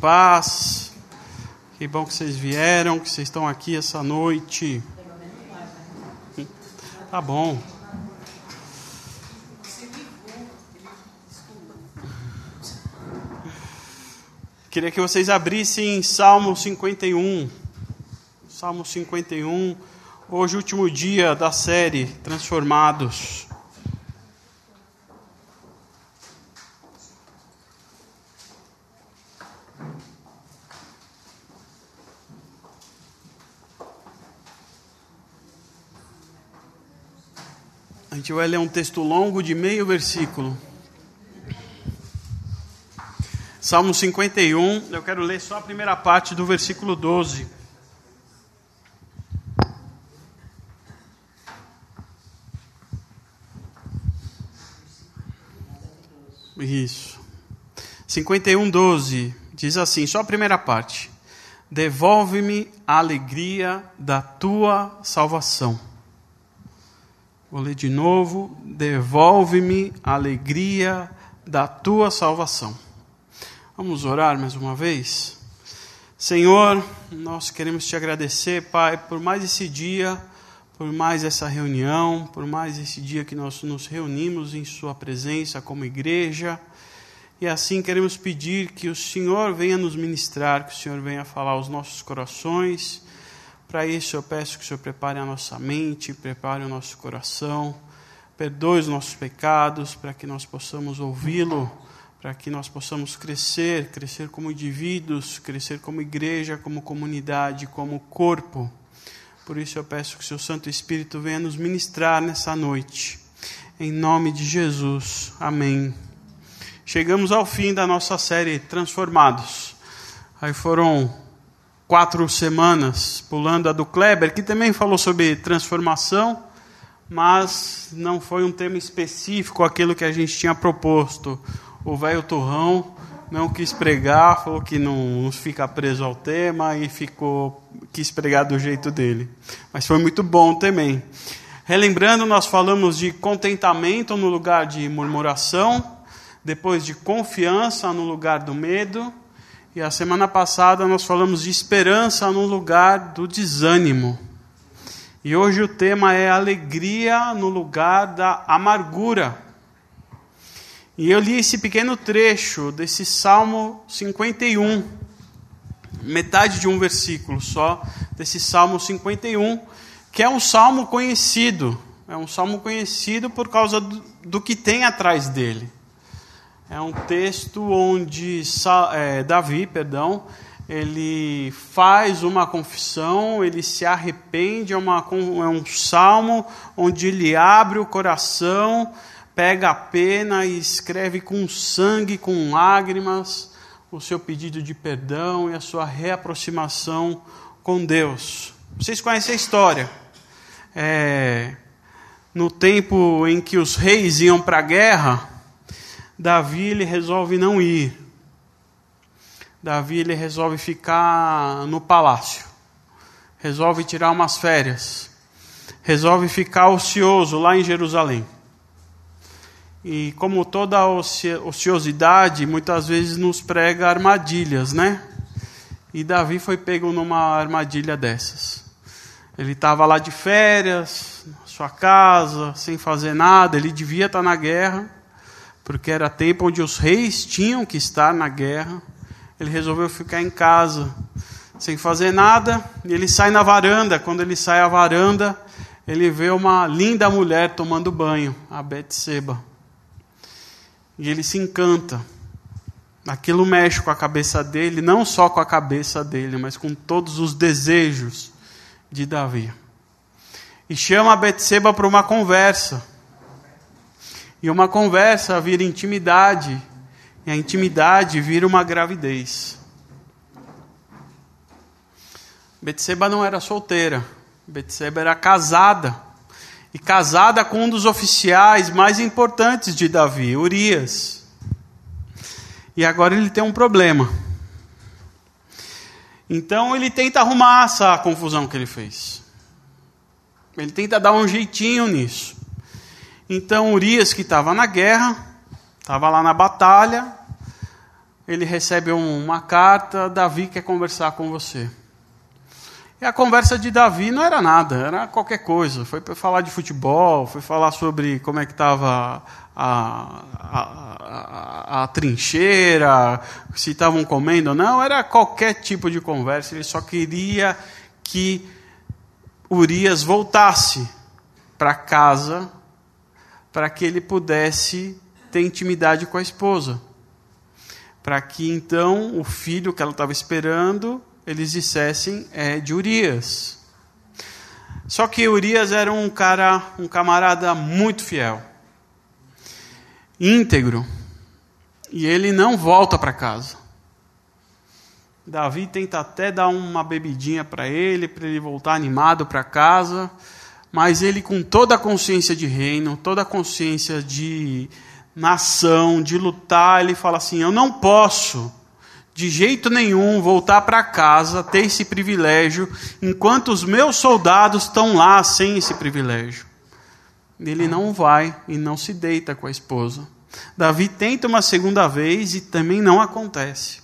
paz. Que bom que vocês vieram, que vocês estão aqui essa noite. Tá bom. Queria que vocês abrissem Salmo 51. Salmo 51. Hoje, último dia da série Transformados. Gente vai ler um texto longo de meio versículo. Salmo 51, eu quero ler só a primeira parte do versículo 12. Isso. 51, 12. Diz assim, só a primeira parte. Devolve-me a alegria da tua salvação. Vou ler de novo. Devolve-me a alegria da tua salvação. Vamos orar mais uma vez? Senhor, nós queremos te agradecer, Pai, por mais esse dia, por mais essa reunião, por mais esse dia que nós nos reunimos em Sua presença como igreja. E assim queremos pedir que o Senhor venha nos ministrar, que o Senhor venha falar aos nossos corações. Para isso eu peço que o Senhor prepare a nossa mente, prepare o nosso coração, perdoe os nossos pecados, para que nós possamos ouvi-lo para que nós possamos crescer, crescer como indivíduos, crescer como igreja, como comunidade, como corpo. Por isso eu peço que o seu Santo Espírito venha nos ministrar nessa noite. Em nome de Jesus. Amém. Chegamos ao fim da nossa série Transformados. Aí foram quatro semanas pulando a do Kleber, que também falou sobre transformação, mas não foi um tema específico aquilo que a gente tinha proposto o velho Turrão não quis pregar, falou que não fica preso ao tema e ficou quis pregar do jeito dele. Mas foi muito bom também. Relembrando, nós falamos de contentamento no lugar de murmuração, depois de confiança no lugar do medo, e a semana passada nós falamos de esperança no lugar do desânimo. E hoje o tema é alegria no lugar da amargura. E eu li esse pequeno trecho desse Salmo 51, metade de um versículo só, desse Salmo 51, que é um salmo conhecido. É um salmo conhecido por causa do, do que tem atrás dele. É um texto onde é, Davi, perdão, ele faz uma confissão, ele se arrepende, é, uma, é um salmo onde ele abre o coração pega a pena e escreve com sangue, com lágrimas, o seu pedido de perdão e a sua reaproximação com Deus. Vocês conhecem a história. É, no tempo em que os reis iam para a guerra, Davi ele resolve não ir. Davi ele resolve ficar no palácio. Resolve tirar umas férias. Resolve ficar ocioso lá em Jerusalém. E como toda ociosidade, muitas vezes nos prega armadilhas, né? E Davi foi pego numa armadilha dessas. Ele estava lá de férias, na sua casa, sem fazer nada. Ele devia estar na guerra, porque era tempo onde os reis tinham que estar na guerra. Ele resolveu ficar em casa, sem fazer nada. E ele sai na varanda. Quando ele sai à varanda, ele vê uma linda mulher tomando banho, a Betseba. E ele se encanta. Aquilo mexe com a cabeça dele, não só com a cabeça dele, mas com todos os desejos de Davi. E chama a Betseba para uma conversa. E uma conversa vira intimidade, e a intimidade vira uma gravidez. Betseba não era solteira, Betseba era casada e casada com um dos oficiais mais importantes de Davi, Urias. E agora ele tem um problema. Então ele tenta arrumar essa confusão que ele fez. Ele tenta dar um jeitinho nisso. Então Urias, que estava na guerra, estava lá na batalha, ele recebe uma carta, Davi quer conversar com você. E a conversa de Davi não era nada, era qualquer coisa. Foi para falar de futebol, foi falar sobre como é que estava a, a, a, a, trincheira, se estavam comendo ou não. Era qualquer tipo de conversa. Ele só queria que Urias voltasse para casa para que ele pudesse ter intimidade com a esposa para que então o filho que ela estava esperando, eles dissessem é de Urias. Só que Urias era um cara, um camarada muito fiel, íntegro, e ele não volta para casa. Davi tenta até dar uma bebidinha para ele, para ele voltar animado para casa, mas ele, com toda a consciência de reino, toda a consciência de nação, de lutar, ele fala assim: Eu não posso, de jeito nenhum, voltar para casa, ter esse privilégio, enquanto os meus soldados estão lá sem esse privilégio. Ele não vai e não se deita com a esposa. Davi tenta uma segunda vez e também não acontece.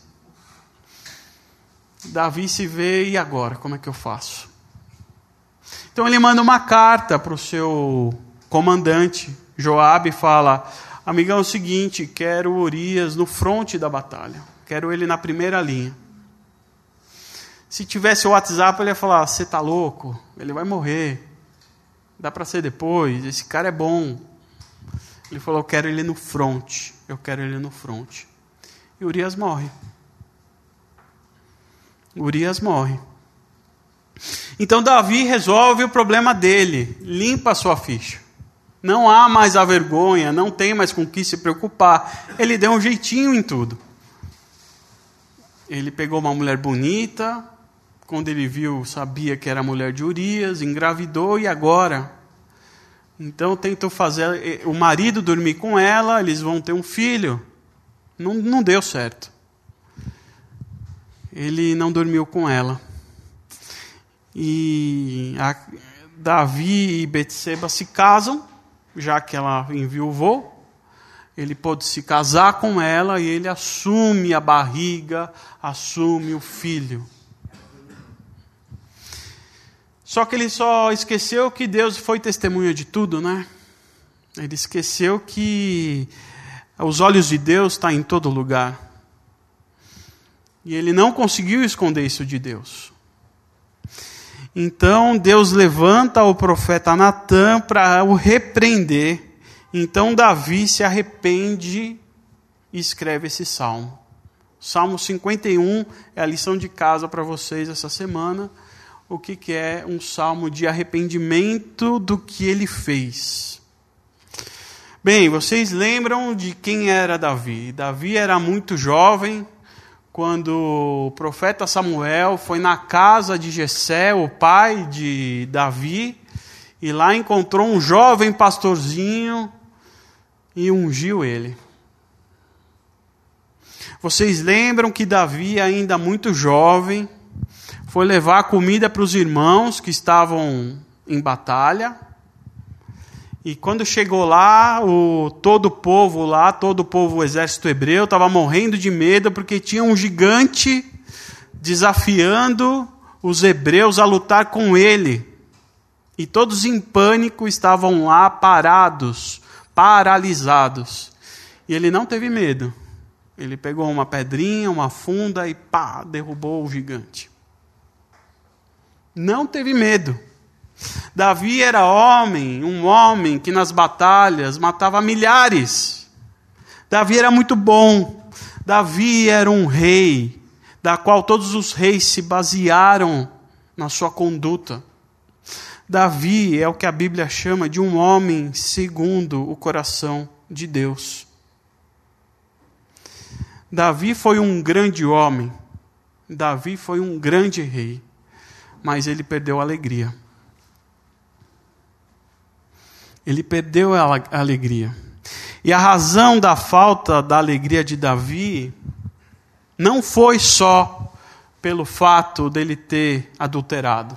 Davi se vê, e agora? Como é que eu faço? Então ele manda uma carta para o seu comandante, Joabe, e fala: Amigão, é o seguinte, quero Urias no fronte da batalha. Quero ele na primeira linha. Se tivesse o WhatsApp, ele ia falar: Você está louco? Ele vai morrer. Dá para ser depois. Esse cara é bom. Ele falou: Eu quero ele no fronte. Eu quero ele no fronte. E Urias morre. Urias morre. Então Davi resolve o problema dele, limpa a sua ficha. Não há mais a vergonha, não tem mais com que se preocupar. Ele deu um jeitinho em tudo. Ele pegou uma mulher bonita, quando ele viu, sabia que era mulher de Urias, engravidou e agora? Então tentou fazer eh, o marido dormir com ela, eles vão ter um filho. Não, não deu certo. Ele não dormiu com ela. E a, Davi e Betseba se casam já que ela enviuvou, ele pôde se casar com ela e ele assume a barriga, assume o filho. Só que ele só esqueceu que Deus foi testemunha de tudo, né? Ele esqueceu que os olhos de Deus estão tá em todo lugar. E ele não conseguiu esconder isso de Deus. Então Deus levanta o profeta Natã para o repreender. Então Davi se arrepende e escreve esse salmo. Salmo 51 é a lição de casa para vocês essa semana. O que, que é um salmo de arrependimento do que ele fez. Bem, vocês lembram de quem era Davi? Davi era muito jovem, quando o profeta Samuel foi na casa de Jessé, o pai de Davi, e lá encontrou um jovem pastorzinho e ungiu ele. Vocês lembram que Davi, ainda muito jovem, foi levar comida para os irmãos que estavam em batalha. E quando chegou lá, o, todo o povo lá, todo o povo, o exército hebreu, estava morrendo de medo porque tinha um gigante desafiando os hebreus a lutar com ele. E todos em pânico estavam lá parados, paralisados. E ele não teve medo. Ele pegou uma pedrinha, uma funda e pá, derrubou o gigante. Não teve medo. Davi era homem, um homem que nas batalhas matava milhares. Davi era muito bom. Davi era um rei, da qual todos os reis se basearam na sua conduta. Davi é o que a Bíblia chama de um homem segundo o coração de Deus. Davi foi um grande homem, Davi foi um grande rei, mas ele perdeu a alegria ele perdeu a alegria. E a razão da falta da alegria de Davi não foi só pelo fato dele ter adulterado.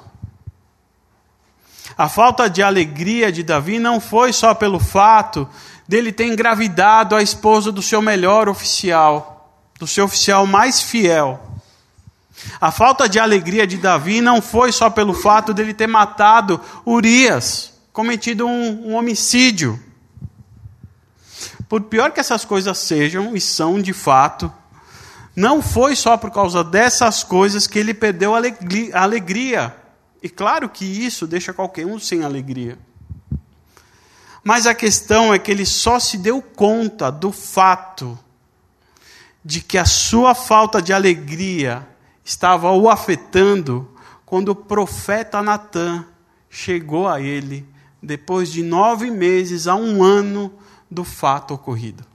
A falta de alegria de Davi não foi só pelo fato dele ter engravidado a esposa do seu melhor oficial, do seu oficial mais fiel. A falta de alegria de Davi não foi só pelo fato dele ter matado Urias, cometido um, um homicídio. Por pior que essas coisas sejam, e são de fato, não foi só por causa dessas coisas que ele perdeu a alegria. E claro que isso deixa qualquer um sem alegria. Mas a questão é que ele só se deu conta do fato de que a sua falta de alegria estava o afetando quando o profeta Natan chegou a ele depois de nove meses a um ano do fato ocorrido.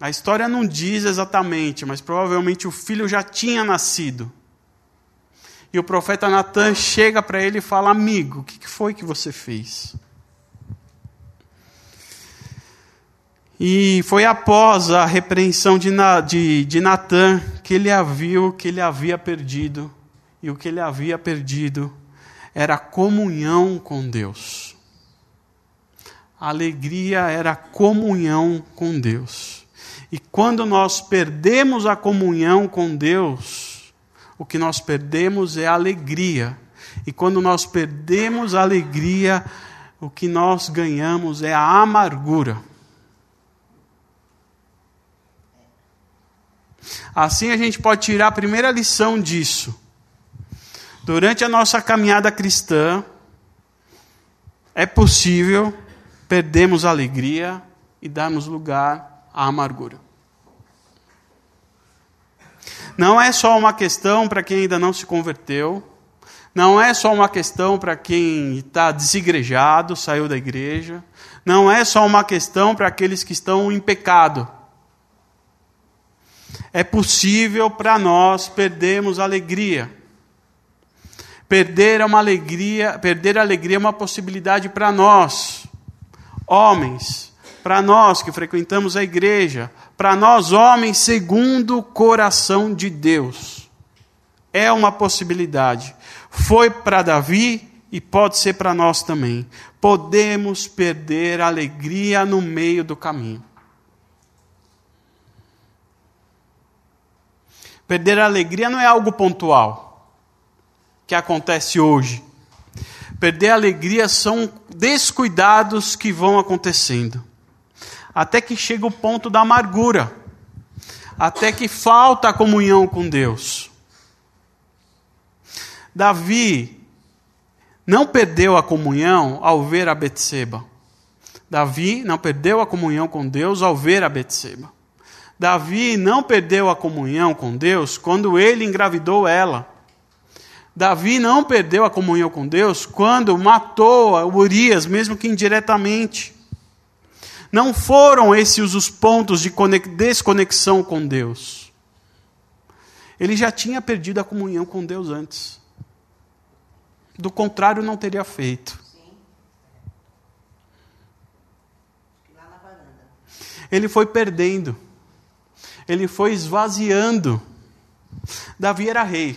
A história não diz exatamente, mas provavelmente o filho já tinha nascido. E o profeta Natan chega para ele e fala: Amigo, o que foi que você fez? E foi após a repreensão de, de, de Natan que ele viu que ele havia perdido. E o que ele havia perdido era a comunhão com Deus. A alegria era a comunhão com Deus. E quando nós perdemos a comunhão com Deus, o que nós perdemos é a alegria. E quando nós perdemos a alegria, o que nós ganhamos é a amargura. Assim a gente pode tirar a primeira lição disso. Durante a nossa caminhada cristã, é possível perdermos a alegria e darmos lugar à amargura. Não é só uma questão para quem ainda não se converteu, não é só uma questão para quem está desigrejado, saiu da igreja, não é só uma questão para aqueles que estão em pecado é possível para nós perdermos a alegria. Perder é uma alegria, perder a alegria é uma possibilidade para nós, homens, para nós que frequentamos a igreja, para nós homens segundo o coração de Deus. É uma possibilidade. Foi para Davi e pode ser para nós também. Podemos perder a alegria no meio do caminho. Perder a alegria não é algo pontual, que acontece hoje. Perder a alegria são descuidados que vão acontecendo. Até que chega o ponto da amargura. Até que falta a comunhão com Deus. Davi não perdeu a comunhão ao ver a Betseba. Davi não perdeu a comunhão com Deus ao ver a Betseba. Davi não perdeu a comunhão com Deus quando ele engravidou ela. Davi não perdeu a comunhão com Deus quando matou Urias, mesmo que indiretamente. Não foram esses os pontos de desconexão com Deus. Ele já tinha perdido a comunhão com Deus antes. Do contrário, não teria feito. Ele foi perdendo ele foi esvaziando. Davi era rei.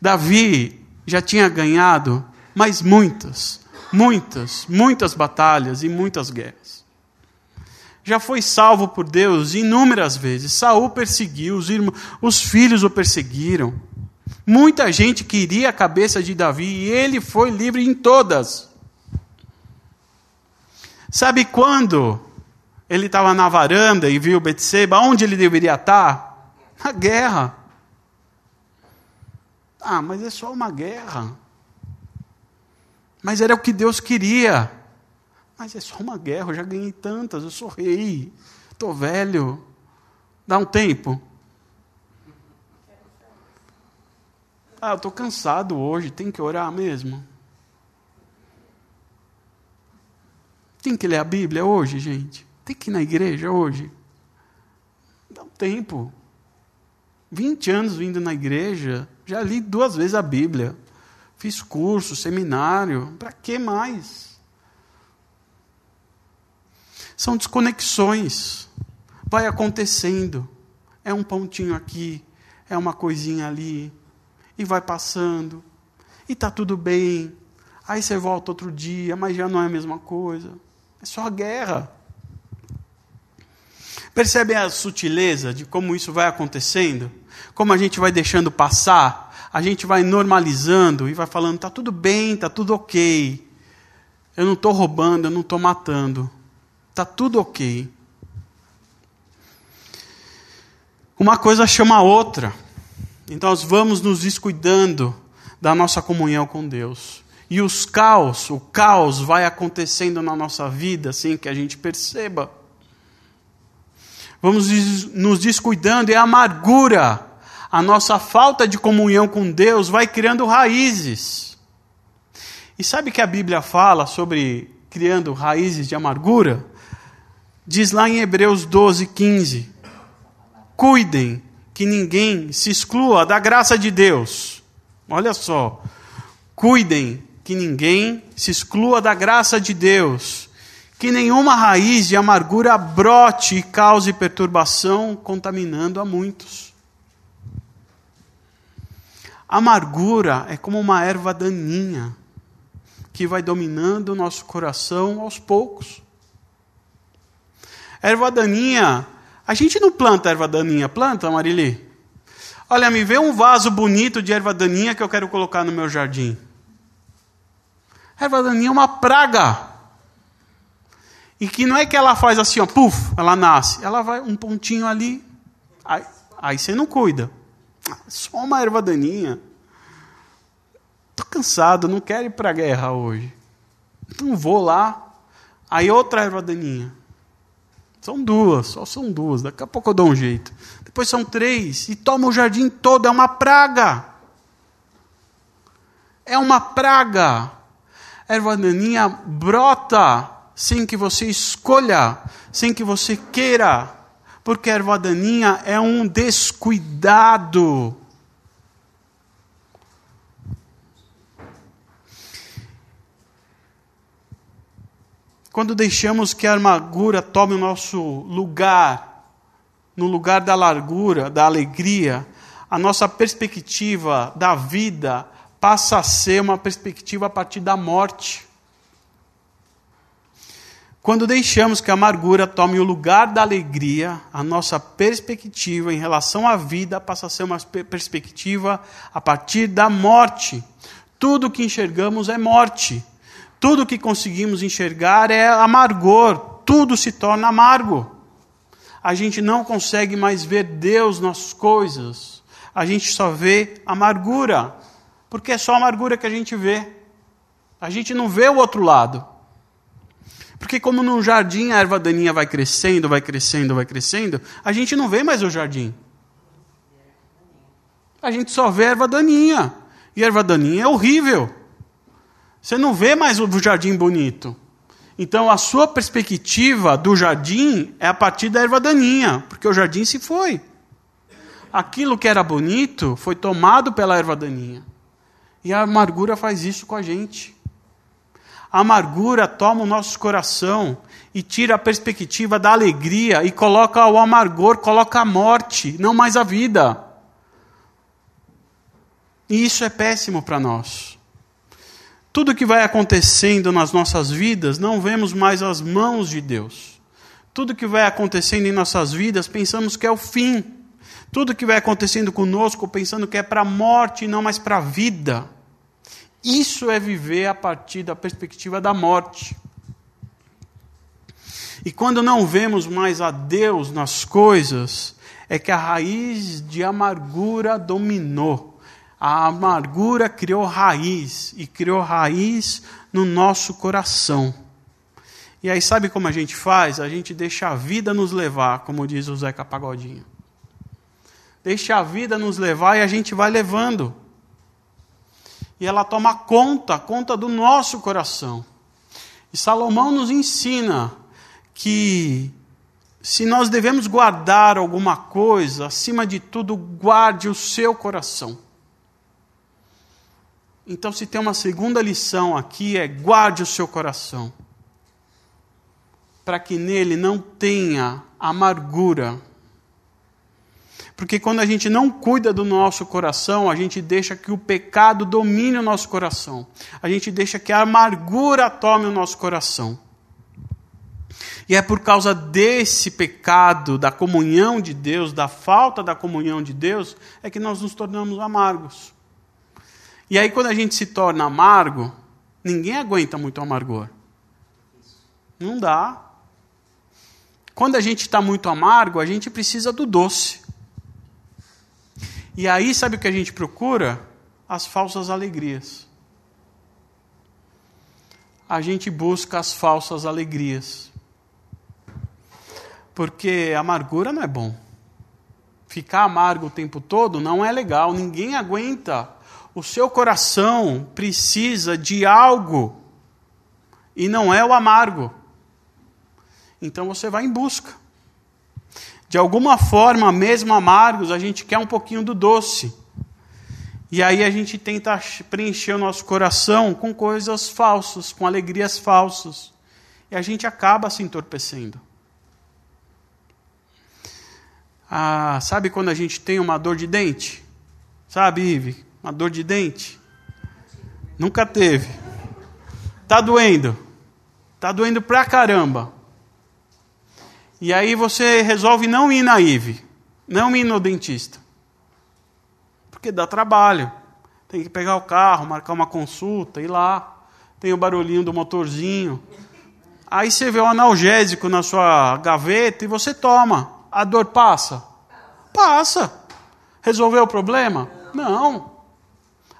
Davi já tinha ganhado mais muitas, muitas, muitas batalhas e muitas guerras. Já foi salvo por Deus inúmeras vezes. Saul perseguiu, os, irmãos, os filhos o perseguiram. Muita gente queria a cabeça de Davi e ele foi livre em todas. Sabe quando ele estava na varanda e viu Betseba, onde ele deveria estar? Na guerra. Ah, mas é só uma guerra. Mas era o que Deus queria. Mas é só uma guerra, eu já ganhei tantas, eu sou rei, estou velho. Dá um tempo. Ah, eu estou cansado hoje, tem que orar mesmo. Tem que ler a Bíblia hoje, gente. Tem que ir na igreja hoje? Dá um tempo. 20 anos vindo na igreja, já li duas vezes a Bíblia. Fiz curso, seminário, para que mais? São desconexões. Vai acontecendo. É um pontinho aqui, é uma coisinha ali, e vai passando. E está tudo bem. Aí você volta outro dia, mas já não é a mesma coisa. É só guerra. Percebem a sutileza de como isso vai acontecendo? Como a gente vai deixando passar, a gente vai normalizando e vai falando: está tudo bem, está tudo ok. Eu não estou roubando, eu não estou matando. Está tudo ok. Uma coisa chama a outra. Então nós vamos nos descuidando da nossa comunhão com Deus. E os caos, o caos vai acontecendo na nossa vida sem que a gente perceba. Vamos nos descuidando e a amargura, a nossa falta de comunhão com Deus vai criando raízes. E sabe que a Bíblia fala sobre criando raízes de amargura? Diz lá em Hebreus 12, 15: Cuidem que ninguém se exclua da graça de Deus. Olha só. Cuidem que ninguém se exclua da graça de Deus, que nenhuma raiz de amargura brote e cause perturbação, contaminando a muitos. Amargura é como uma erva daninha que vai dominando o nosso coração aos poucos. Erva daninha, a gente não planta erva daninha, planta, Marili? Olha, me vê um vaso bonito de erva daninha que eu quero colocar no meu jardim. Erva daninha é uma praga. E que não é que ela faz assim, ó, puf, ela nasce. Ela vai um pontinho ali, aí, aí você não cuida. Só uma erva daninha. Estou cansado, não quero ir para a guerra hoje. Então vou lá. Aí outra erva daninha. São duas, só são duas. Daqui a pouco eu dou um jeito. Depois são três. E toma o jardim todo. É uma praga. É uma praga erva daninha brota sem que você escolha, sem que você queira, porque a erva daninha é um descuidado. Quando deixamos que a amargura tome o nosso lugar, no lugar da largura, da alegria, a nossa perspectiva da vida passa a ser uma perspectiva a partir da morte. Quando deixamos que a amargura tome o lugar da alegria, a nossa perspectiva em relação à vida passa a ser uma perspectiva a partir da morte. Tudo que enxergamos é morte. Tudo que conseguimos enxergar é amargor. Tudo se torna amargo. A gente não consegue mais ver Deus nas coisas. A gente só vê amargura porque é só amargura que a gente vê. A gente não vê o outro lado. Porque, como no jardim a erva daninha vai crescendo, vai crescendo, vai crescendo, a gente não vê mais o jardim. A gente só vê a erva daninha. E a erva daninha é horrível. Você não vê mais o jardim bonito. Então, a sua perspectiva do jardim é a partir da erva daninha, porque o jardim se foi. Aquilo que era bonito foi tomado pela erva daninha. E a amargura faz isso com a gente. A amargura toma o nosso coração e tira a perspectiva da alegria e coloca o amargor, coloca a morte, não mais a vida. E isso é péssimo para nós. Tudo que vai acontecendo nas nossas vidas, não vemos mais as mãos de Deus. Tudo que vai acontecendo em nossas vidas, pensamos que é o fim. Tudo que vai acontecendo conosco pensando que é para a morte e não mais para a vida. Isso é viver a partir da perspectiva da morte. E quando não vemos mais a Deus nas coisas, é que a raiz de amargura dominou. A amargura criou raiz e criou raiz no nosso coração. E aí, sabe como a gente faz? A gente deixa a vida nos levar, como diz o Zeca Pagodinho. Deixa a vida nos levar e a gente vai levando. E ela toma conta, conta do nosso coração. E Salomão nos ensina que se nós devemos guardar alguma coisa, acima de tudo, guarde o seu coração. Então, se tem uma segunda lição aqui, é guarde o seu coração, para que nele não tenha amargura porque quando a gente não cuida do nosso coração, a gente deixa que o pecado domine o nosso coração. A gente deixa que a amargura tome o nosso coração. E é por causa desse pecado, da comunhão de Deus, da falta da comunhão de Deus, é que nós nos tornamos amargos. E aí, quando a gente se torna amargo, ninguém aguenta muito amargor. Não dá. Quando a gente está muito amargo, a gente precisa do doce. E aí, sabe o que a gente procura? As falsas alegrias. A gente busca as falsas alegrias. Porque amargura não é bom. Ficar amargo o tempo todo não é legal, ninguém aguenta. O seu coração precisa de algo e não é o amargo. Então você vai em busca. De alguma forma, mesmo amargos, a gente quer um pouquinho do doce. E aí a gente tenta preencher o nosso coração com coisas falsas, com alegrias falsas. E a gente acaba se entorpecendo. Ah, sabe quando a gente tem uma dor de dente? Sabe, Ive? Uma dor de dente? Nunca teve. Tá doendo. Tá doendo pra caramba. E aí você resolve não ir na Ive, não ir no dentista. Porque dá trabalho. Tem que pegar o carro, marcar uma consulta, ir lá. Tem o barulhinho do motorzinho. Aí você vê o analgésico na sua gaveta e você toma. A dor passa? Passa. Resolveu o problema? Não.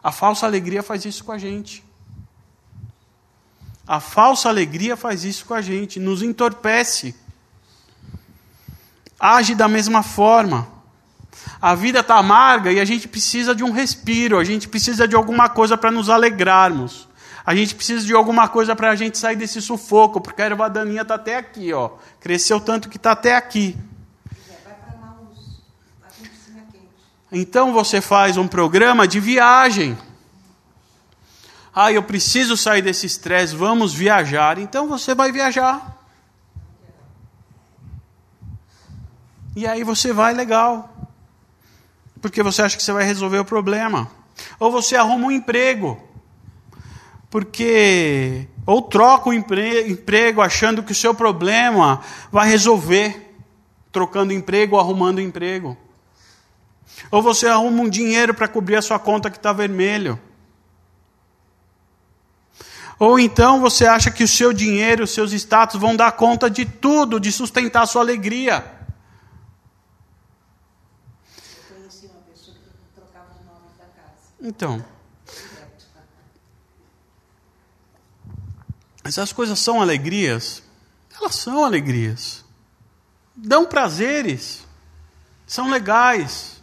A falsa alegria faz isso com a gente. A falsa alegria faz isso com a gente, nos entorpece. Age da mesma forma. A vida está amarga e a gente precisa de um respiro, a gente precisa de alguma coisa para nos alegrarmos. A gente precisa de alguma coisa para a gente sair desse sufoco, porque a erva daninha está até aqui, ó. Cresceu tanto que está até aqui. Então você faz um programa de viagem. Ah, eu preciso sair desse estresse, vamos viajar. Então você vai viajar. E aí você vai legal. Porque você acha que você vai resolver o problema. Ou você arruma um emprego. Porque. Ou troca o emprego achando que o seu problema vai resolver. Trocando emprego ou arrumando emprego. Ou você arruma um dinheiro para cobrir a sua conta que está vermelho. Ou então você acha que o seu dinheiro, os seus status vão dar conta de tudo, de sustentar a sua alegria. Eu conheci uma pessoa que trocava os nomes da casa. Então. Essas coisas são alegrias? Elas são alegrias. Dão prazeres. São legais.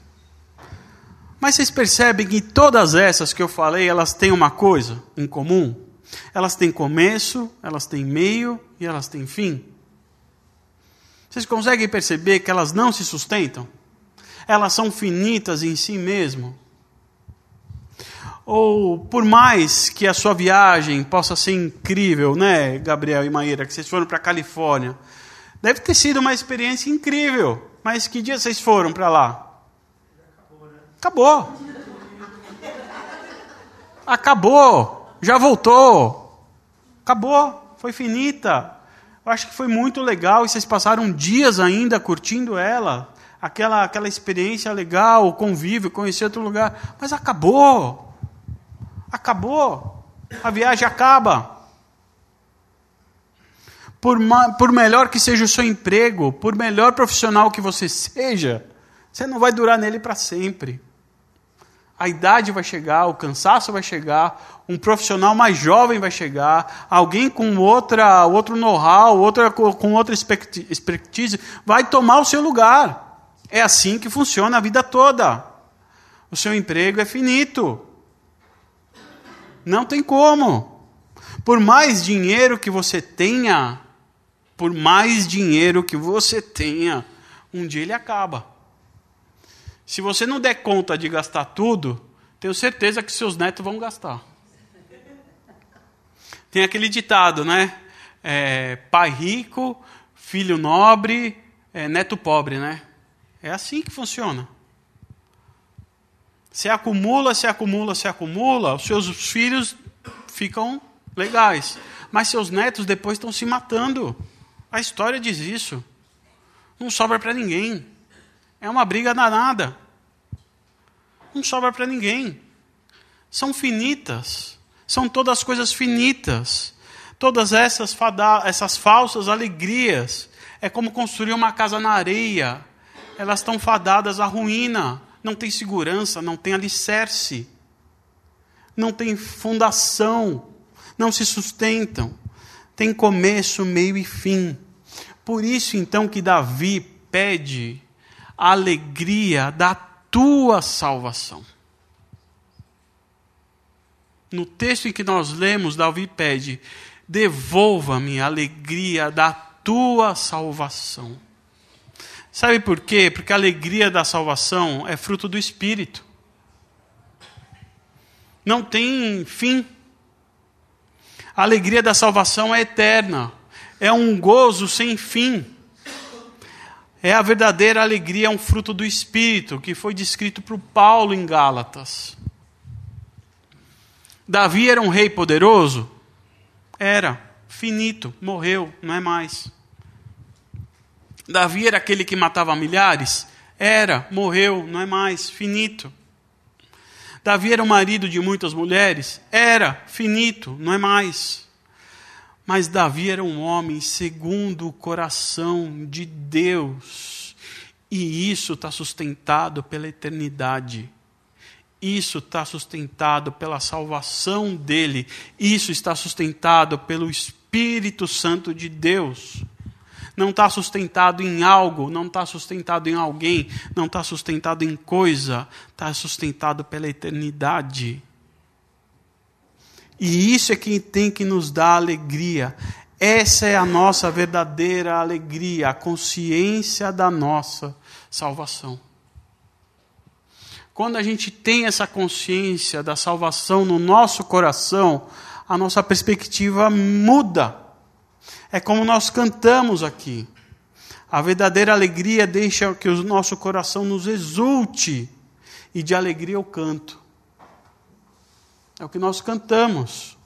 Mas vocês percebem que todas essas que eu falei, elas têm uma coisa em comum? Elas têm começo, elas têm meio e elas têm fim. Vocês conseguem perceber que elas não se sustentam? Elas são finitas em si mesmo. Ou por mais que a sua viagem possa ser incrível, né, Gabriel e Maíra, que vocês foram para a Califórnia, deve ter sido uma experiência incrível. Mas que dia vocês foram para lá? Acabou. Acabou. Já voltou. Acabou. Foi finita. Eu acho que foi muito legal e vocês passaram dias ainda curtindo ela. Aquela, aquela experiência legal, o convívio, conhecer outro lugar. Mas acabou. Acabou. A viagem acaba. Por, por melhor que seja o seu emprego, por melhor profissional que você seja, você não vai durar nele para sempre a idade vai chegar, o cansaço vai chegar, um profissional mais jovem vai chegar, alguém com outra, outro know-how, outra, com outra expertise vai tomar o seu lugar. É assim que funciona a vida toda. O seu emprego é finito. Não tem como. Por mais dinheiro que você tenha, por mais dinheiro que você tenha, um dia ele acaba. Se você não der conta de gastar tudo, tenho certeza que seus netos vão gastar. Tem aquele ditado, né? É, pai rico, filho nobre, é, neto pobre, né? É assim que funciona. Se acumula, se acumula, se acumula, os seus filhos ficam legais. Mas seus netos depois estão se matando. A história diz isso. Não sobra para ninguém. É uma briga danada. Não sobra para ninguém. São finitas. São todas coisas finitas. Todas essas, essas falsas alegrias. É como construir uma casa na areia. Elas estão fadadas à ruína. Não tem segurança, não tem alicerce. Não tem fundação. Não se sustentam. Tem começo, meio e fim. Por isso, então, que Davi pede a alegria da tua salvação. No texto em que nós lemos, Davi pede: devolva-me a alegria da tua salvação. Sabe por quê? Porque a alegria da salvação é fruto do Espírito. Não tem fim. A alegria da salvação é eterna. É um gozo sem fim. É a verdadeira alegria, é um fruto do Espírito, que foi descrito por Paulo em Gálatas. Davi era um rei poderoso? Era. Finito, morreu, não é mais. Davi era aquele que matava milhares? Era, morreu, não é mais, finito. Davi era o marido de muitas mulheres? Era, finito, não é mais. Mas Davi era um homem segundo o coração de Deus. E isso está sustentado pela eternidade. Isso está sustentado pela salvação dele. Isso está sustentado pelo Espírito Santo de Deus. Não está sustentado em algo, não está sustentado em alguém, não está sustentado em coisa, está sustentado pela eternidade. E isso é que tem que nos dar alegria. Essa é a nossa verdadeira alegria, a consciência da nossa salvação. Quando a gente tem essa consciência da salvação no nosso coração, a nossa perspectiva muda. É como nós cantamos aqui. A verdadeira alegria deixa que o nosso coração nos exulte, e de alegria eu canto. É o que nós cantamos.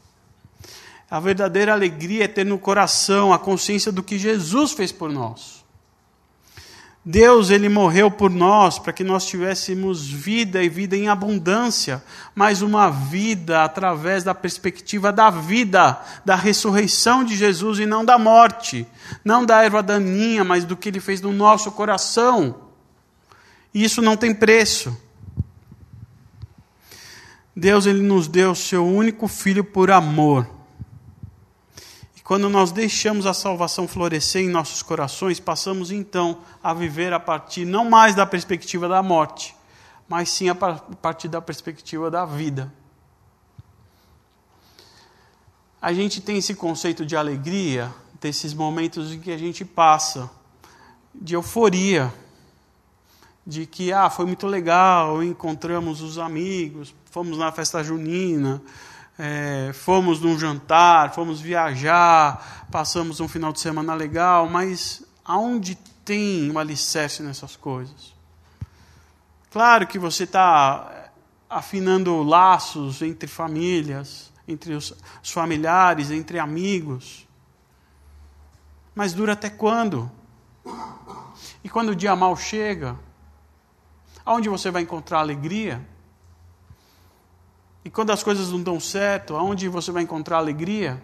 A verdadeira alegria é ter no coração a consciência do que Jesus fez por nós. Deus, ele morreu por nós para que nós tivéssemos vida e vida em abundância, mas uma vida através da perspectiva da vida, da ressurreição de Jesus e não da morte, não da erva daninha, mas do que ele fez no nosso coração. E isso não tem preço. Deus ele nos deu o seu único filho por amor. Quando nós deixamos a salvação florescer em nossos corações, passamos então a viver a partir não mais da perspectiva da morte, mas sim a partir da perspectiva da vida. A gente tem esse conceito de alegria, desses momentos em que a gente passa, de euforia, de que ah, foi muito legal, encontramos os amigos, fomos na festa junina, é, fomos num jantar, fomos viajar, passamos um final de semana legal, mas aonde tem um alicerce nessas coisas? Claro que você está afinando laços entre famílias, entre os, os familiares, entre amigos, mas dura até quando? E quando o dia mal chega, Aonde você vai encontrar alegria? E quando as coisas não dão certo, aonde você vai encontrar alegria?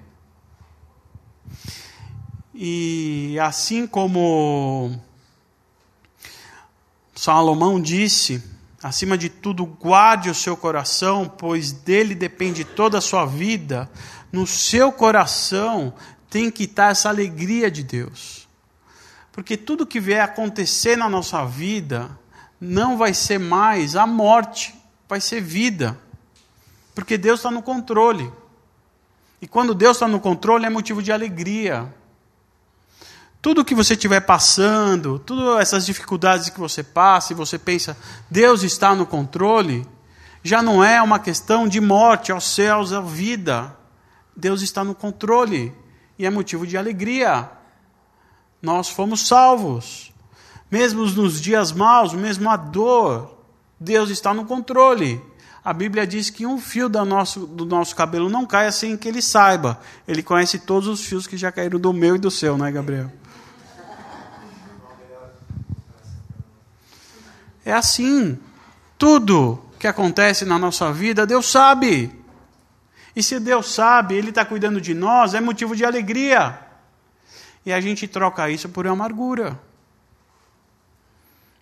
E assim como Salomão disse, acima de tudo, guarde o seu coração, pois dele depende toda a sua vida. No seu coração tem que estar essa alegria de Deus. Porque tudo que vier acontecer na nossa vida, não vai ser mais a morte, vai ser vida. Porque Deus está no controle. E quando Deus está no controle, é motivo de alegria. Tudo que você estiver passando, todas essas dificuldades que você passa e você pensa, Deus está no controle, já não é uma questão de morte aos céus, à vida. Deus está no controle e é motivo de alegria. Nós fomos salvos. Mesmo nos dias maus, mesmo a dor, Deus está no controle. A Bíblia diz que um fio do nosso, do nosso cabelo não caia sem que ele saiba. Ele conhece todos os fios que já caíram do meu e do seu, né, Gabriel? É assim. Tudo que acontece na nossa vida, Deus sabe. E se Deus sabe, Ele está cuidando de nós, é motivo de alegria. E a gente troca isso por amargura.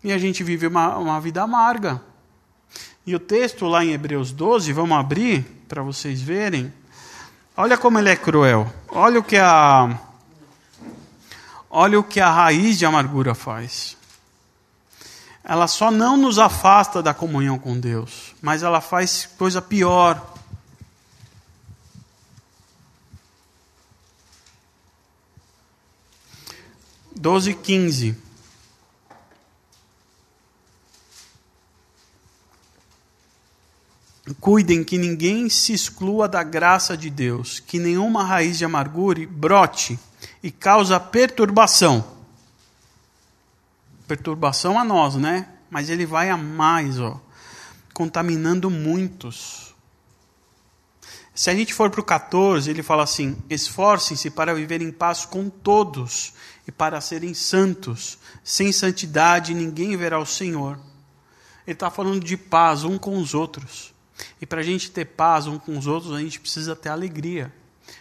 E a gente vive uma, uma vida amarga. E o texto lá em Hebreus 12, vamos abrir para vocês verem. Olha como ele é cruel. Olha o que a olha o que a raiz de amargura faz. Ela só não nos afasta da comunhão com Deus, mas ela faz coisa pior. Doze quinze. Cuidem que ninguém se exclua da graça de Deus, que nenhuma raiz de amargura brote e causa perturbação. Perturbação a nós, né? Mas ele vai a mais, ó, contaminando muitos. Se a gente for para o 14, ele fala assim: esforcem-se para viver em paz com todos e para serem santos. Sem santidade ninguém verá o Senhor. Ele está falando de paz um com os outros. E para a gente ter paz um com os outros, a gente precisa ter alegria.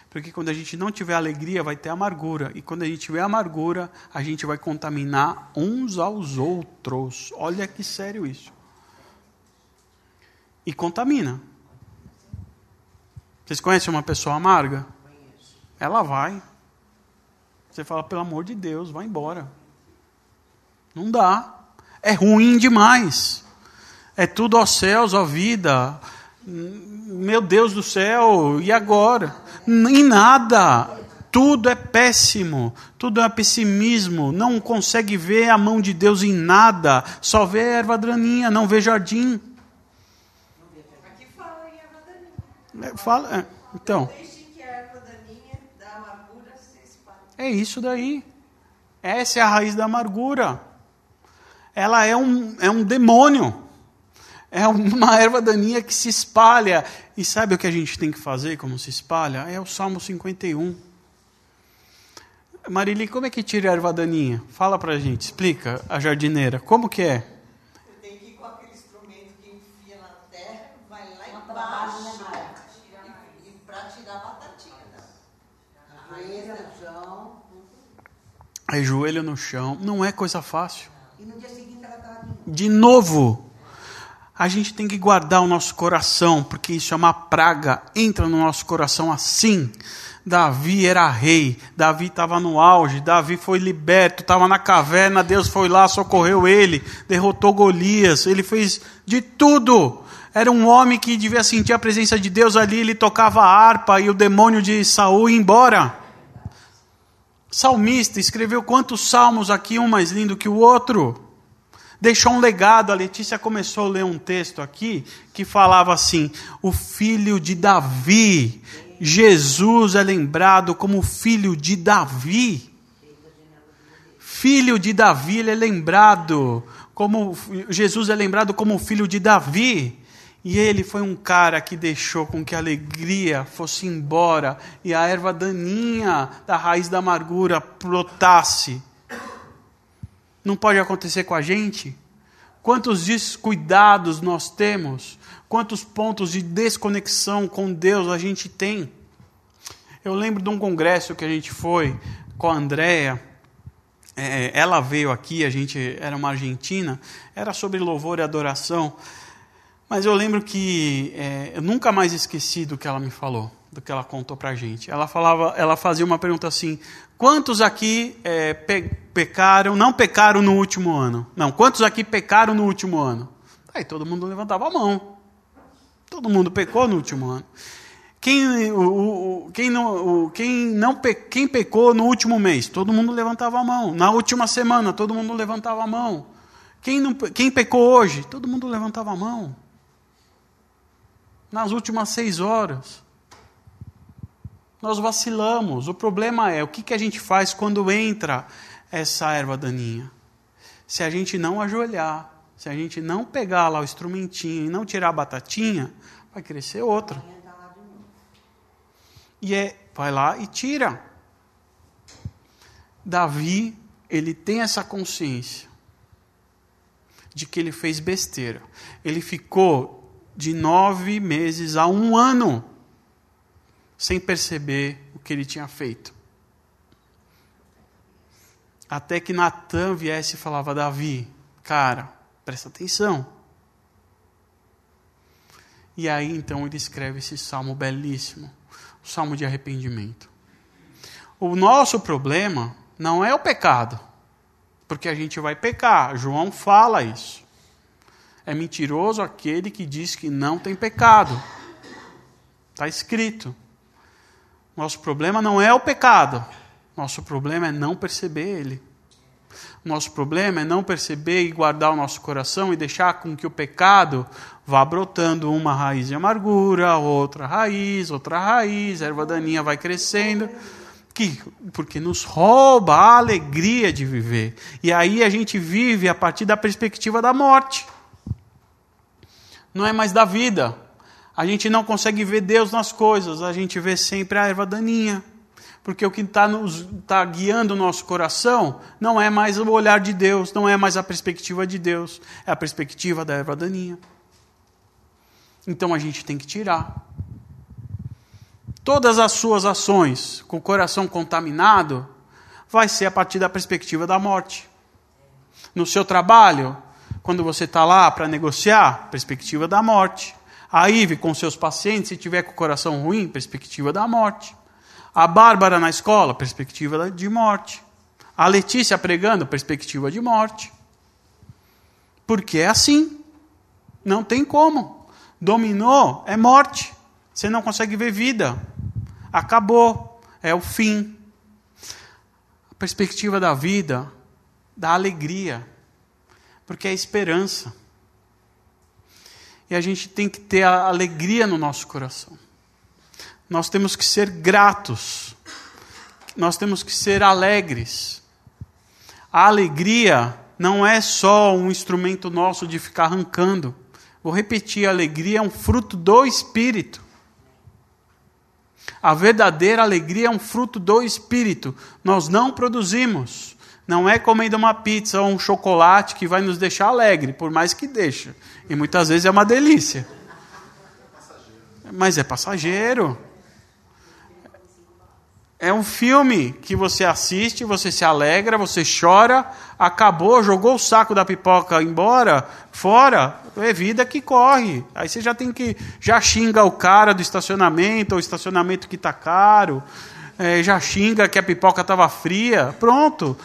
Porque quando a gente não tiver alegria, vai ter amargura. E quando a gente tiver amargura, a gente vai contaminar uns aos outros. Olha que sério isso. E contamina. Vocês conhecem uma pessoa amarga? Ela vai. Você fala, pelo amor de Deus, vai embora. Não dá. É ruim demais. É tudo aos céus, ó vida. Meu Deus do céu, e agora? Em nada. Tudo é péssimo, tudo é pessimismo, não consegue ver a mão de Deus em nada, só vê erva daninha, não vê jardim. Aqui fala em erva daninha. É, fala, é, então, é isso daí. Essa é a raiz da amargura. Ela é um, é um demônio. É uma erva daninha que se espalha. E sabe o que a gente tem que fazer como se espalha? É o Salmo 51. Marili, como é que tira a erva daninha? Fala pra gente, explica, a jardineira. Como que é? Tem que ir com aquele instrumento que enfia na terra, vai lá embaixo né, e, e pra tirar a batatinha. Né? Joelho no chão. É joelho no chão. Não é coisa fácil. E no dia seguinte ela estava de novo. De novo, a gente tem que guardar o nosso coração, porque isso é uma praga. Entra no nosso coração assim. Davi era rei, Davi estava no auge, Davi foi liberto, estava na caverna, Deus foi lá, socorreu ele, derrotou Golias, ele fez de tudo. Era um homem que devia sentir a presença de Deus ali, ele tocava a harpa e o demônio de Saul ia embora. Salmista escreveu quantos salmos aqui, um mais lindo que o outro deixou um legado. A Letícia começou a ler um texto aqui que falava assim: o filho de Davi, Jesus é lembrado como filho de Davi. Filho de Davi, ele é lembrado como Jesus é lembrado como filho de Davi. E ele foi um cara que deixou com que a alegria fosse embora e a erva daninha da raiz da amargura brotasse. Não pode acontecer com a gente? Quantos descuidados nós temos? Quantos pontos de desconexão com Deus a gente tem? Eu lembro de um congresso que a gente foi com a Andrea. É, ela veio aqui, a gente era uma argentina, era sobre louvor e adoração. Mas eu lembro que é, eu nunca mais esqueci do que ela me falou, do que ela contou pra gente. Ela falava, ela fazia uma pergunta assim: quantos aqui é, pe pecaram, não pecaram no último ano? Não, quantos aqui pecaram no último ano? Aí todo mundo levantava a mão. Todo mundo pecou no último ano. Quem, o, o, quem, não, o, quem, não pe, quem pecou no último mês? Todo mundo levantava a mão. Na última semana, todo mundo levantava a mão. Quem, não, quem pecou hoje? Todo mundo levantava a mão nas últimas seis horas. Nós vacilamos. O problema é o que, que a gente faz quando entra essa erva daninha. Se a gente não ajoelhar, se a gente não pegar lá o instrumentinho e não tirar a batatinha, vai crescer outra. E é, vai lá e tira. Davi, ele tem essa consciência de que ele fez besteira. Ele ficou de nove meses a um ano sem perceber o que ele tinha feito. Até que Natan viesse e falava: Davi, cara, presta atenção. E aí então ele escreve esse salmo belíssimo, o salmo de arrependimento. O nosso problema não é o pecado, porque a gente vai pecar. João fala isso. É mentiroso aquele que diz que não tem pecado. Está escrito. Nosso problema não é o pecado. Nosso problema é não perceber ele. Nosso problema é não perceber e guardar o nosso coração e deixar com que o pecado vá brotando uma raiz de amargura, outra raiz, outra raiz, a erva daninha vai crescendo. Que, porque nos rouba a alegria de viver. E aí a gente vive a partir da perspectiva da morte. Não é mais da vida. A gente não consegue ver Deus nas coisas, a gente vê sempre a erva daninha. Porque o que está tá guiando o nosso coração não é mais o olhar de Deus, não é mais a perspectiva de Deus, é a perspectiva da erva daninha. Então a gente tem que tirar. Todas as suas ações com o coração contaminado vai ser a partir da perspectiva da morte. No seu trabalho, quando você está lá para negociar, perspectiva da morte. A Ive com seus pacientes, se tiver com o coração ruim, perspectiva da morte. A Bárbara na escola, perspectiva de morte. A Letícia pregando, perspectiva de morte. Porque é assim. Não tem como. Dominou é morte. Você não consegue ver vida. Acabou. É o fim. A perspectiva da vida dá alegria. Porque é esperança. E a gente tem que ter a alegria no nosso coração. Nós temos que ser gratos. Nós temos que ser alegres. A alegria não é só um instrumento nosso de ficar arrancando. Vou repetir: a alegria é um fruto do Espírito. A verdadeira alegria é um fruto do Espírito. Nós não produzimos. Não é comendo uma pizza ou um chocolate que vai nos deixar alegre, por mais que deixe. E muitas vezes é uma delícia. Mas é passageiro. É um filme que você assiste, você se alegra, você chora, acabou, jogou o saco da pipoca embora, fora, é vida que corre. Aí você já tem que já xinga o cara do estacionamento, ou o estacionamento que está caro, é, já xinga que a pipoca estava fria, pronto.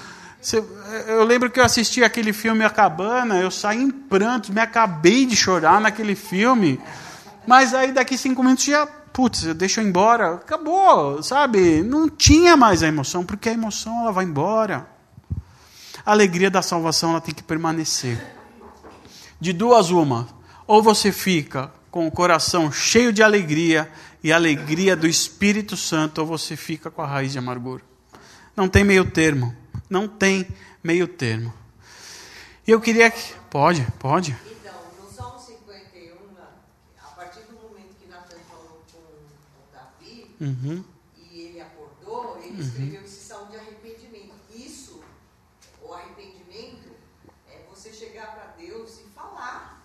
Eu lembro que eu assisti aquele filme A Cabana, eu saí em prantos, me acabei de chorar naquele filme. Mas aí daqui cinco minutos já, putz, eu ir embora. Acabou, sabe? Não tinha mais a emoção, porque a emoção ela vai embora. A alegria da salvação ela tem que permanecer. De duas uma, ou você fica com o coração cheio de alegria e alegria do Espírito Santo, ou você fica com a raiz de amargura. Não tem meio termo. Não tem meio termo. E eu queria que. Pode, pode. Então, no Salmo 51, a partir do momento que Natan falou com o Davi, Uhum. e ele acordou, ele escreveu esse salmo de arrependimento. Isso, o arrependimento, é você chegar para Deus e falar: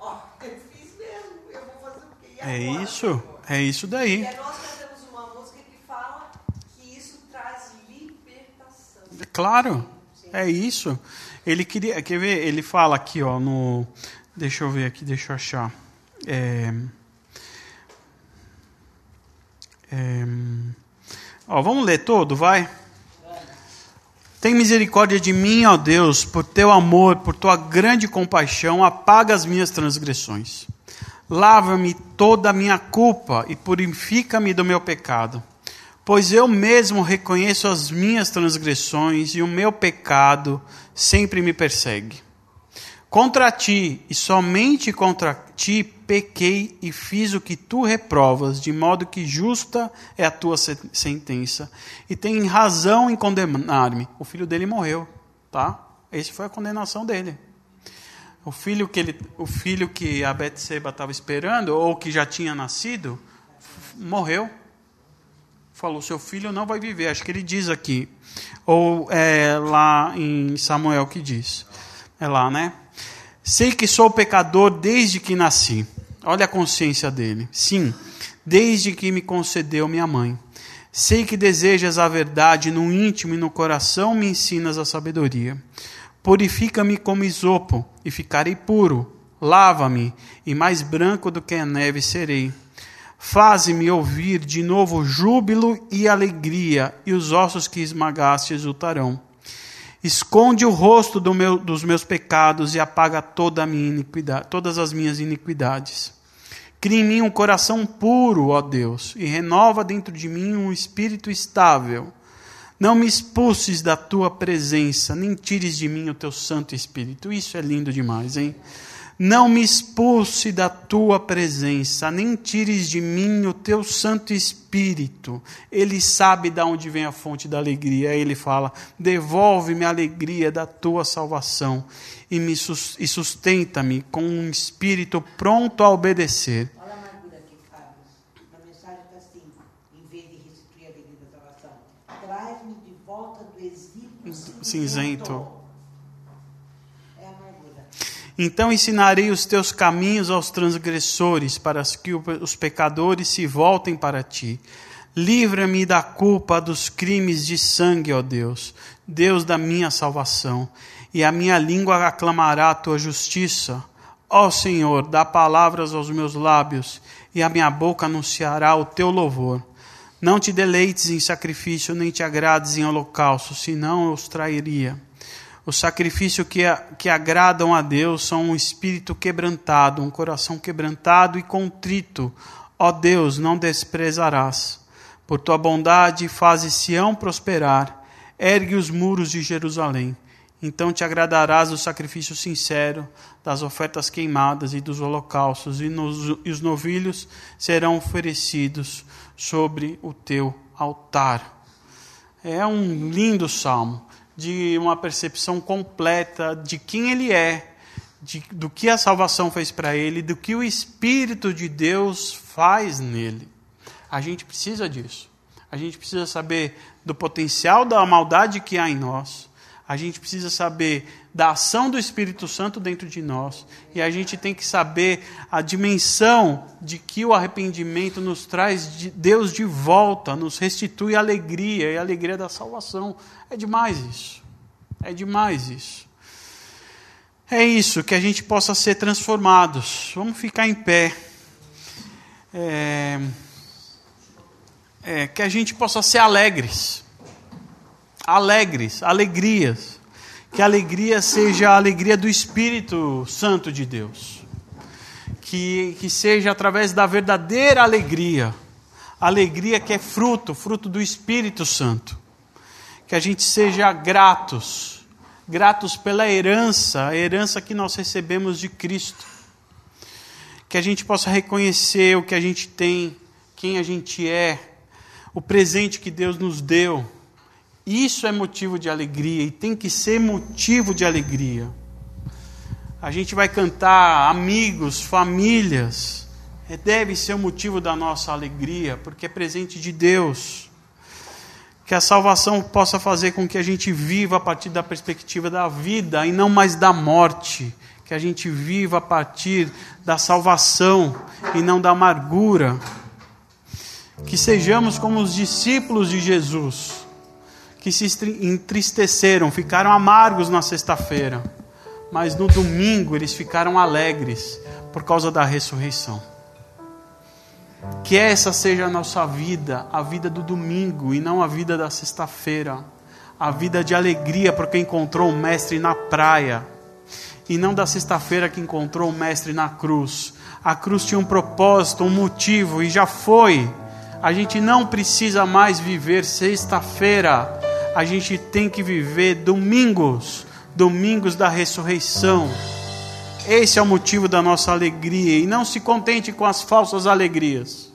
Ó, eu fiz mesmo, eu vou fazer o quê? É agora, isso, Senhor? é isso daí. E aí nós cantamos uma música que fala que isso traz libertação. Claro, é isso. Ele queria, quer ver? Ele fala aqui, ó, no, deixa eu ver aqui, deixa eu achar. É, é, ó, vamos ler todo, vai. Tem misericórdia de mim, ó Deus, por teu amor, por tua grande compaixão, apaga as minhas transgressões. Lava-me toda a minha culpa e purifica-me do meu pecado. Pois eu mesmo reconheço as minhas transgressões e o meu pecado sempre me persegue. Contra ti, e somente contra ti, pequei e fiz o que tu reprovas, de modo que justa é a tua se- sentença, e tem razão em condenar-me. O filho dele morreu, tá? Essa foi a condenação dele. O filho que, ele, o filho que a Betseba estava esperando, ou que já tinha nascido, morreu. Falou: seu filho não vai viver. Acho que ele diz aqui. Ou é lá em Samuel que diz. É lá, né? Sei que sou pecador desde que nasci. Olha a consciência dele. Sim, desde que me concedeu minha mãe. Sei que desejas a verdade no íntimo e no coração, me ensinas a sabedoria. Purifica-me como isopo e ficarei puro. Lava-me e mais branco do que a neve serei. Faze-me ouvir de novo júbilo e alegria, e os ossos que esmagaste exultarão. Esconde o rosto do meu, dos meus pecados e apaga toda a minha iniquidade, todas as minhas iniquidades. Cria em mim um coração puro, ó Deus, e renova dentro de mim um espírito estável. Não me expulses da tua presença, nem tires de mim o teu Santo Espírito. Isso é lindo demais, hein? Não me expulse da tua presença, nem tires de mim o teu Santo Espírito. Ele sabe de onde vem a fonte da alegria. Ele fala: devolve-me a alegria da tua salvação e me e sustenta-me com um espírito pronto a obedecer. Olha a amargura aqui. Na mensagem está assim, em vez de restituir a alegria da salvação. Traz-me de volta do exílio Cinzento. A amargura. Então ensinarei os teus caminhos aos transgressores, para que os pecadores se voltem para ti. Livra-me da culpa dos crimes de sangue, ó Deus, Deus da minha salvação, e a minha língua aclamará a tua justiça. Ó Senhor, dá palavras aos meus lábios, e a minha boca anunciará o teu louvor. Não te deleites em sacrifício, nem te agrades em holocausto, senão eu os trairia. O sacrifício que, que agradam a Deus são um espírito quebrantado, um coração quebrantado e contrito. Ó Deus, não desprezarás. Por tua bondade, fazes Sião prosperar, ergue os muros de Jerusalém. Então te agradarás do sacrifício sincero, das ofertas queimadas e dos holocaustos, e, nos, e os novilhos serão oferecidos sobre o teu altar. É um lindo salmo, de uma percepção completa de quem ele é, de, do que a salvação fez para ele, do que o Espírito de Deus faz nele. A gente precisa disso. A gente precisa saber do potencial da maldade que há em nós. A gente precisa saber da ação do Espírito Santo dentro de nós. E a gente tem que saber a dimensão de que o arrependimento nos traz de Deus de volta, nos restitui alegria e a alegria da salvação. É demais isso. É demais isso. É isso, que a gente possa ser transformados. Vamos ficar em pé. É é, que a gente possa ser alegres. Alegres, alegrias. Que a alegria seja a alegria do Espírito Santo de Deus. Que, que seja através da verdadeira alegria. Alegria que é fruto, fruto do Espírito Santo. Que a gente seja gratos. Gratos pela herança, a herança que nós recebemos de Cristo. Que a gente possa reconhecer o que a gente tem, quem a gente é, o presente que Deus nos deu. Isso é motivo de alegria e tem que ser motivo de alegria. A gente vai cantar amigos, famílias, é, deve ser o motivo da nossa alegria, porque é presente de Deus. Que a salvação possa fazer com que a gente viva a partir da perspectiva da vida e não mais da morte. Que a gente viva a partir da salvação e não da amargura que sejamos como os discípulos de Jesus, que se entristeceram, ficaram amargos na sexta-feira, mas no domingo eles ficaram alegres por causa da ressurreição. Que essa seja a nossa vida, a vida do domingo e não a vida da sexta-feira, a vida de alegria porque encontrou o Mestre na praia e não da sexta-feira que encontrou o Mestre na cruz. A cruz tinha um propósito, um motivo e já foi a gente não precisa mais viver sexta-feira, a gente tem que viver domingos, domingos da ressurreição. Esse é o motivo da nossa alegria. E não se contente com as falsas alegrias.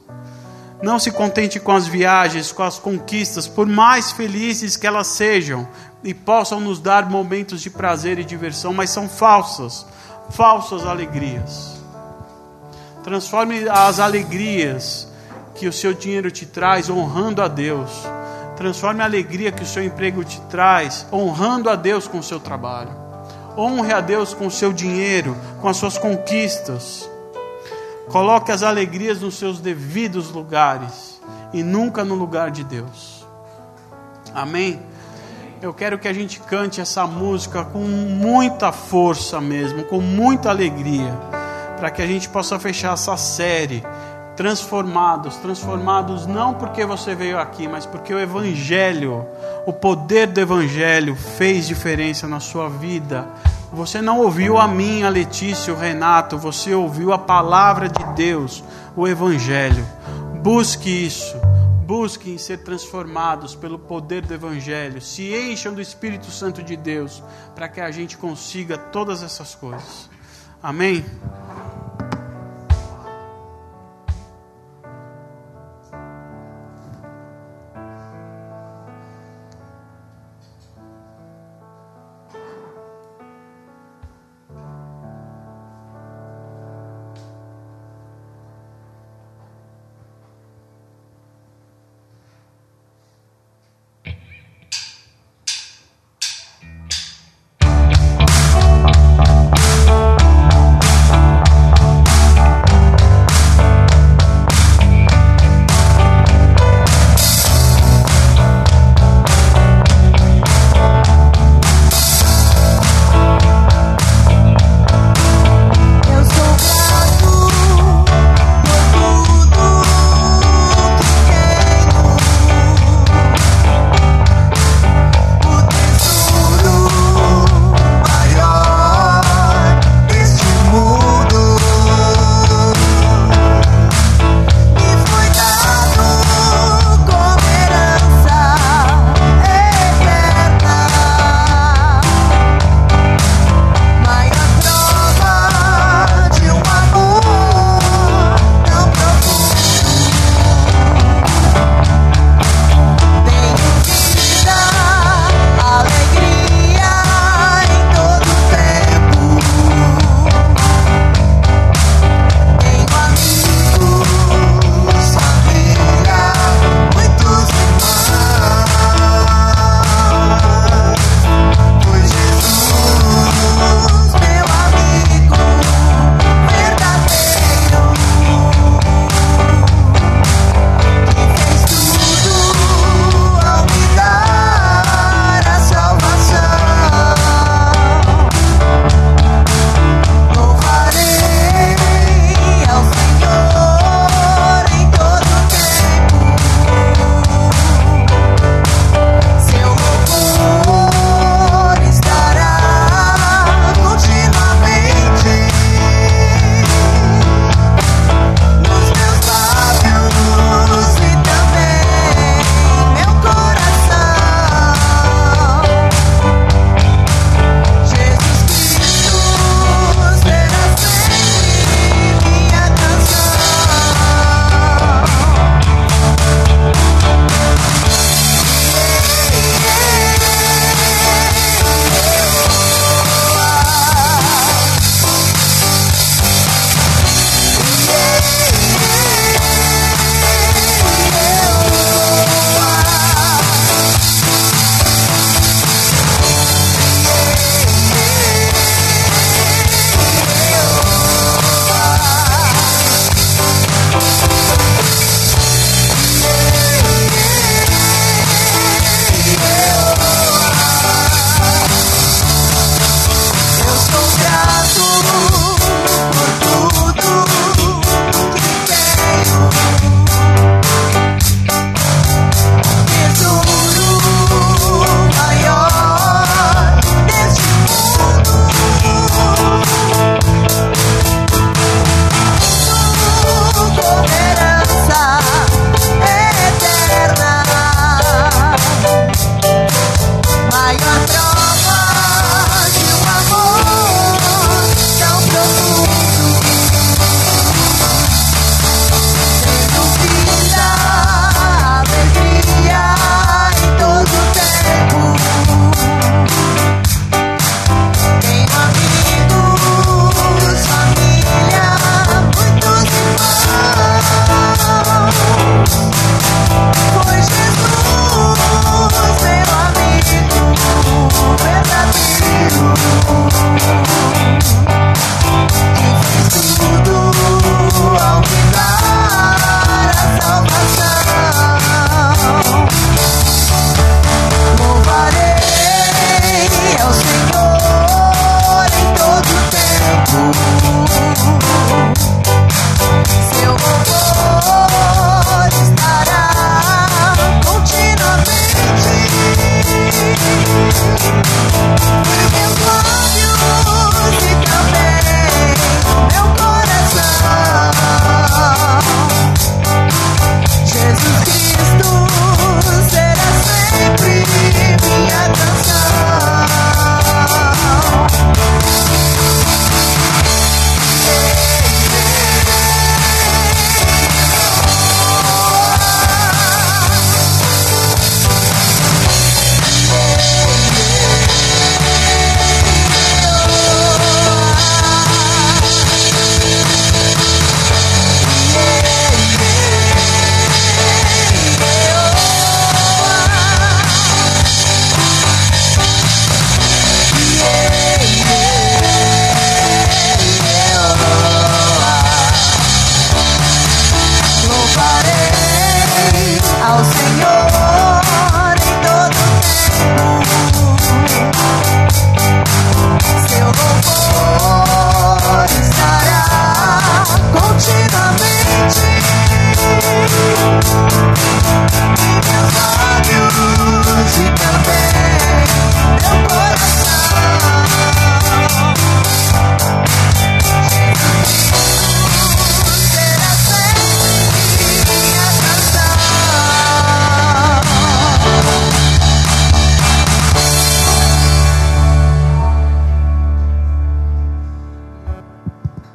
Não se contente com as viagens, com as conquistas, por mais felizes que elas sejam e possam nos dar momentos de prazer e diversão, mas são falsas, falsas alegrias. Transforme as alegrias que o seu dinheiro te traz honrando a Deus. Transforme a alegria que o seu emprego te traz honrando a Deus com o seu trabalho. Honre a Deus com o seu dinheiro, com as suas conquistas. Coloque as alegrias nos seus devidos lugares e nunca no lugar de Deus. Amém? Eu quero que a gente cante essa música com muita força mesmo, com muita alegria, para que a gente possa fechar essa série transformados, transformados não porque você veio aqui, mas porque o evangelho, o poder do evangelho fez diferença na sua vida. Você não ouviu a mim, a Letícia, o Renato, você ouviu a palavra de Deus, o evangelho. Busque isso. Busquem ser transformados pelo poder do Evangelho, se encham do Espírito Santo de Deus, para que a gente consiga todas essas coisas. Amém?